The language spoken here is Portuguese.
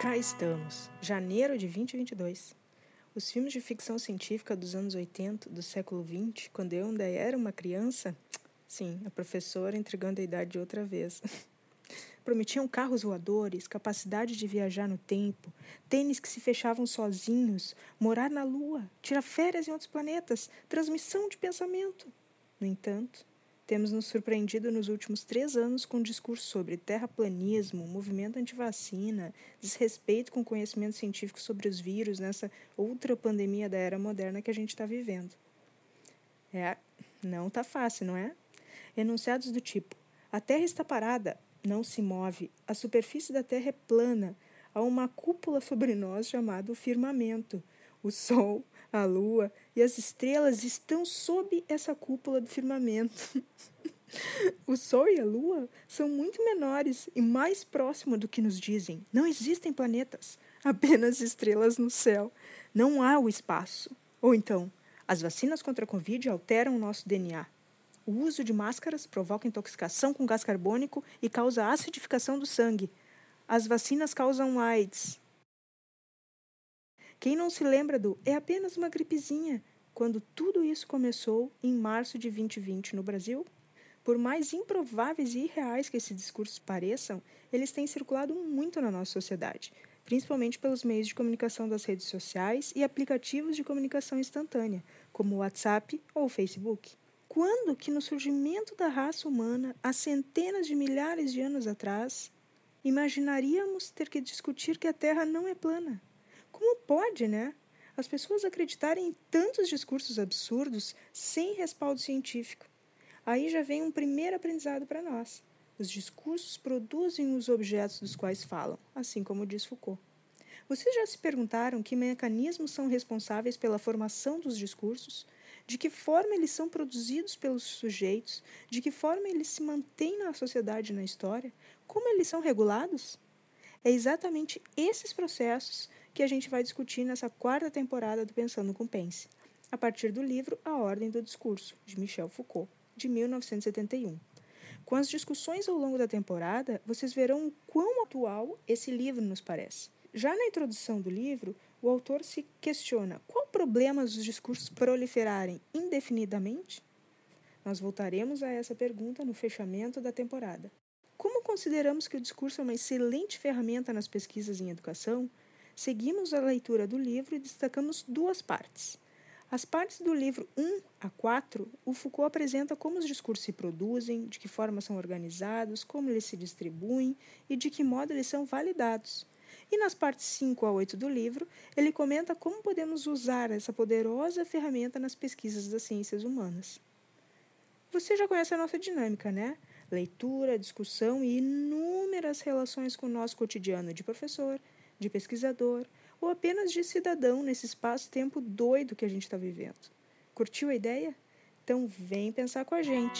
Cá estamos, janeiro de 2022. Os filmes de ficção científica dos anos 80, do século 20, quando eu ainda era uma criança, sim, a professora entregando a idade outra vez. Prometiam carros voadores, capacidade de viajar no tempo, tênis que se fechavam sozinhos, morar na Lua, tirar férias em outros planetas, transmissão de pensamento. No entanto, temos nos surpreendido nos últimos três anos com um discurso sobre terraplanismo, movimento antivacina, desrespeito com conhecimento científico sobre os vírus nessa outra pandemia da era moderna que a gente está vivendo. É, não tá fácil, não é? Enunciados do tipo: a Terra está parada, não se move, a superfície da Terra é plana, há uma cúpula sobre nós chamada firmamento. O Sol, a Lua e as estrelas estão sob essa cúpula do firmamento. o Sol e a Lua são muito menores e mais próximos do que nos dizem. Não existem planetas, apenas estrelas no céu. Não há o espaço. Ou então, as vacinas contra a Covid alteram o nosso DNA. O uso de máscaras provoca intoxicação com gás carbônico e causa acidificação do sangue. As vacinas causam AIDS. Quem não se lembra do é apenas uma gripezinha, quando tudo isso começou em março de 2020 no Brasil? Por mais improváveis e irreais que esses discursos pareçam, eles têm circulado muito na nossa sociedade, principalmente pelos meios de comunicação das redes sociais e aplicativos de comunicação instantânea, como o WhatsApp ou o Facebook. Quando que no surgimento da raça humana, há centenas de milhares de anos atrás, imaginaríamos ter que discutir que a Terra não é plana? Como pode, né? As pessoas acreditarem em tantos discursos absurdos sem respaldo científico. Aí já vem um primeiro aprendizado para nós. Os discursos produzem os objetos dos quais falam, assim como diz Foucault. Vocês já se perguntaram que mecanismos são responsáveis pela formação dos discursos? De que forma eles são produzidos pelos sujeitos? De que forma eles se mantêm na sociedade e na história? Como eles são regulados? É exatamente esses processos que a gente vai discutir nessa quarta temporada do Pensando com Pense, a partir do livro A Ordem do Discurso, de Michel Foucault, de 1971. Com as discussões ao longo da temporada, vocês verão o quão atual esse livro nos parece. Já na introdução do livro, o autor se questiona qual problema os discursos proliferarem indefinidamente? Nós voltaremos a essa pergunta no fechamento da temporada. Como consideramos que o discurso é uma excelente ferramenta nas pesquisas em educação, seguimos a leitura do livro e destacamos duas partes. As partes do livro 1 a 4, o Foucault apresenta como os discursos se produzem, de que forma são organizados, como eles se distribuem e de que modo eles são validados. E nas partes 5 a 8 do livro, ele comenta como podemos usar essa poderosa ferramenta nas pesquisas das ciências humanas. Você já conhece a nossa dinâmica, né? Leitura, discussão e inúmeras relações com o nosso cotidiano de professor, de pesquisador ou apenas de cidadão nesse espaço-tempo doido que a gente está vivendo. Curtiu a ideia? Então vem pensar com a gente.